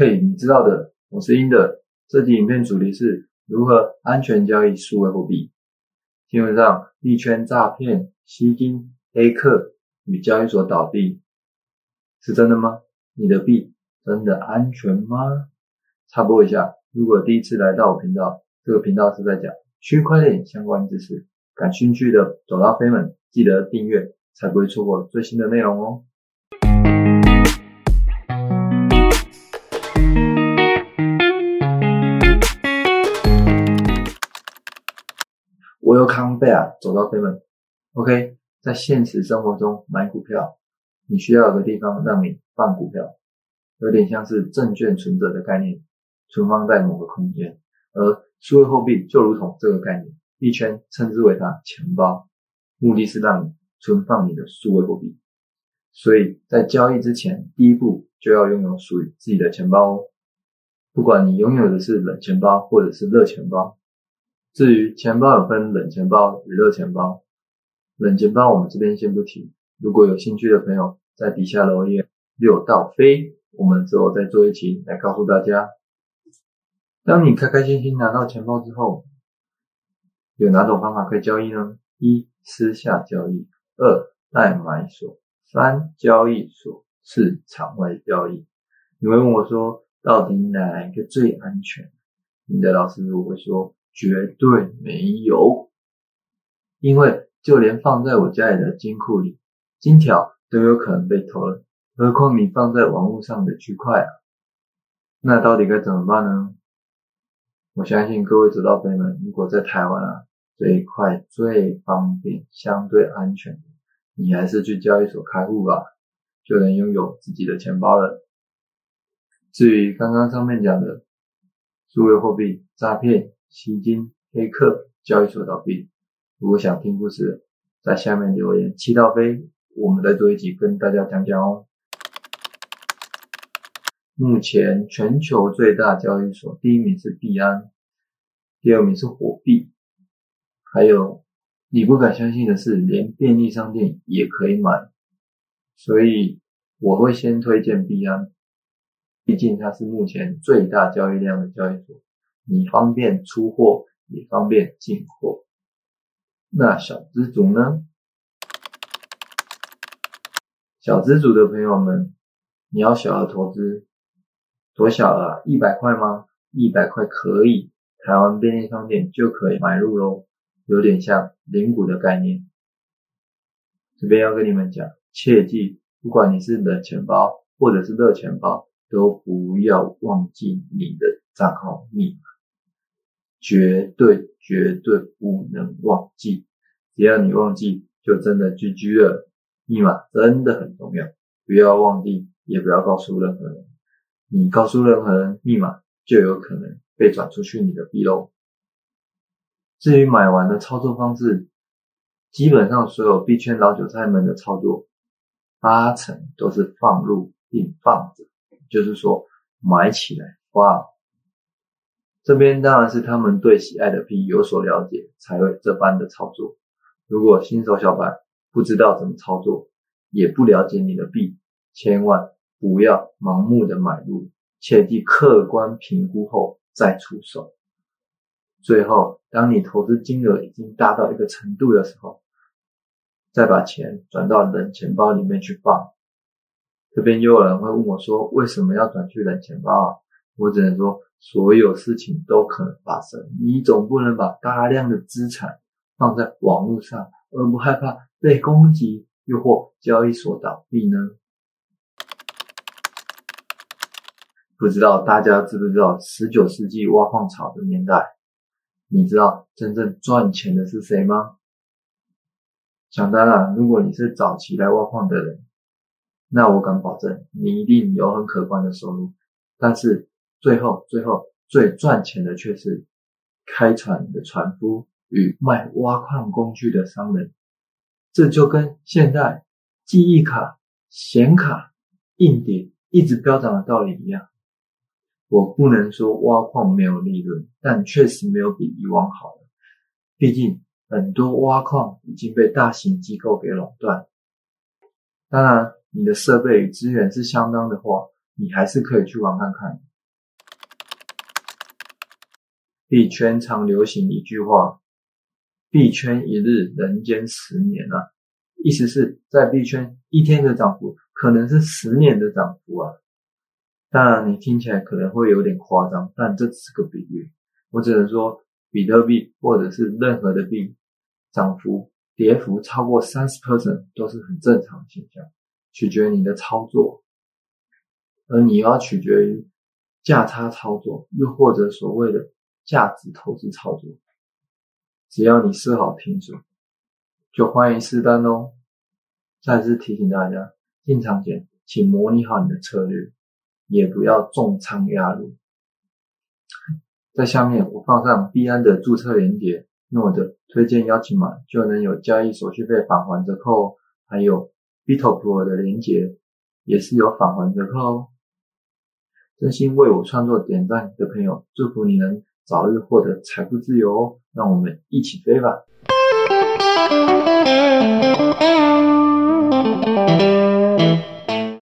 嘿，你知道的，我是英的。这集影片主题是如何安全交易数位货币。新闻上，币圈诈骗、吸金、黑客与交易所倒闭，是真的吗？你的币真的安全吗？插播一下，如果第一次来到我频道，这个频道是在讲区块链相关知识，感兴趣的走到飞们记得订阅，才不会错过最新的内容哦。我有康贝啊，走到飞门。OK，在现实生活中买股票，你需要有个地方让你放股票，有点像是证券存折的概念，存放在某个空间。而数位货币就如同这个概念，币圈称之为它钱包，目的是让你存放你的数位货币。所以在交易之前，第一步就要拥有属于自己的钱包哦。不管你拥有的是冷钱包或者是热钱包。至于钱包有分冷钱包与热钱包，冷钱包我们这边先不提。如果有兴趣的朋友在底下留言六到飞，我们之后再做一期来告诉大家。当你开开心心拿到钱包之后，有哪种方法可以交易呢？一私下交易，二代买所，三交易所，四场外交易。你会问我说，到底哪一个最安全？你的老师如果会说。绝对没有，因为就连放在我家里的金库里，金条都有可能被偷了，何况你放在网络上的区块啊？那到底该怎么办呢？我相信各位知道朋友们，如果在台湾啊，这一块、最方便、相对安全，你还是去交易所开户吧，就能拥有自己的钱包了。至于刚刚上面讲的数位货币诈骗，吸金、黑客、交易所倒闭。如果想听故事，在下面留言。七道飞，我们再做一集跟大家讲讲哦。目前全球最大交易所，第一名是币安，第二名是火币。还有你不敢相信的是，连便利商店也可以买。所以我会先推荐币安，毕竟它是目前最大交易量的交易所。你方便出货，也方便进货。那小资族呢？小资族的朋友们，你要小额投资，多小啊？一百块吗？一百块可以，台湾便利商店就可以买入喽，有点像零股的概念。这边要跟你们讲，切记，不管你是冷钱包或者是热钱包，都不要忘记你的账号密码。绝对绝对不能忘记，只要你忘记，就真的 GG 了。密码真的很重要，不要忘记，也不要告诉任何人。你告诉任何人密码，就有可能被转出去你的币喽。至于买完的操作方式，基本上所有币圈老韭菜们的操作，八成都是放入并放着，就是说买起来哇。这边当然是他们对喜爱的币有所了解，才会这般的操作。如果新手小白不知道怎么操作，也不了解你的币，千万不要盲目的买入，切记客观评估后再出手。最后，当你投资金额已经大到一个程度的时候，再把钱转到冷钱包里面去放。这边又有人会问我说，为什么要转去冷钱包啊？我只能说。所有事情都可能发生，你总不能把大量的资产放在网络上，而不害怕被攻击，又或交易所倒闭呢？不知道大家知不知道，十九世纪挖矿潮的年代，你知道真正赚钱的是谁吗？想当然，如果你是早期来挖矿的人，那我敢保证，你一定有很可观的收入，但是。最后，最后最赚钱的却是开船的船夫与卖挖矿工具的商人。这就跟现在记忆卡、显卡、硬碟一直飙涨的道理一样。我不能说挖矿没有利润，但确实没有比以往好了。毕竟很多挖矿已经被大型机构给垄断。当然，你的设备与资源是相当的话。你还是可以去玩看看。币圈常流行一句话：“币圈一日，人间十年”啊，意思是在币圈一天的涨幅可能是十年的涨幅啊。当然，你听起来可能会有点夸张，但这只是个比喻。我只能说，比特币或者是任何的币，涨幅、跌幅超过三十 percent 都是很正常的现象，取决于你的操作，而你要取决于价差操作，又或者所谓的价值投资操作。只要你设好停损，就欢迎试单哦。再次提醒大家，进场前请模拟好你的策略。也不要重仓压入。在下面我放上币安的注册链接，用我的推荐邀请码就能有交易手续费返还折扣，还有 BitoPro 的链接也是有返还折扣哦。真心为我创作点赞的朋友，祝福你能早日获得财富自由让我们一起飞吧。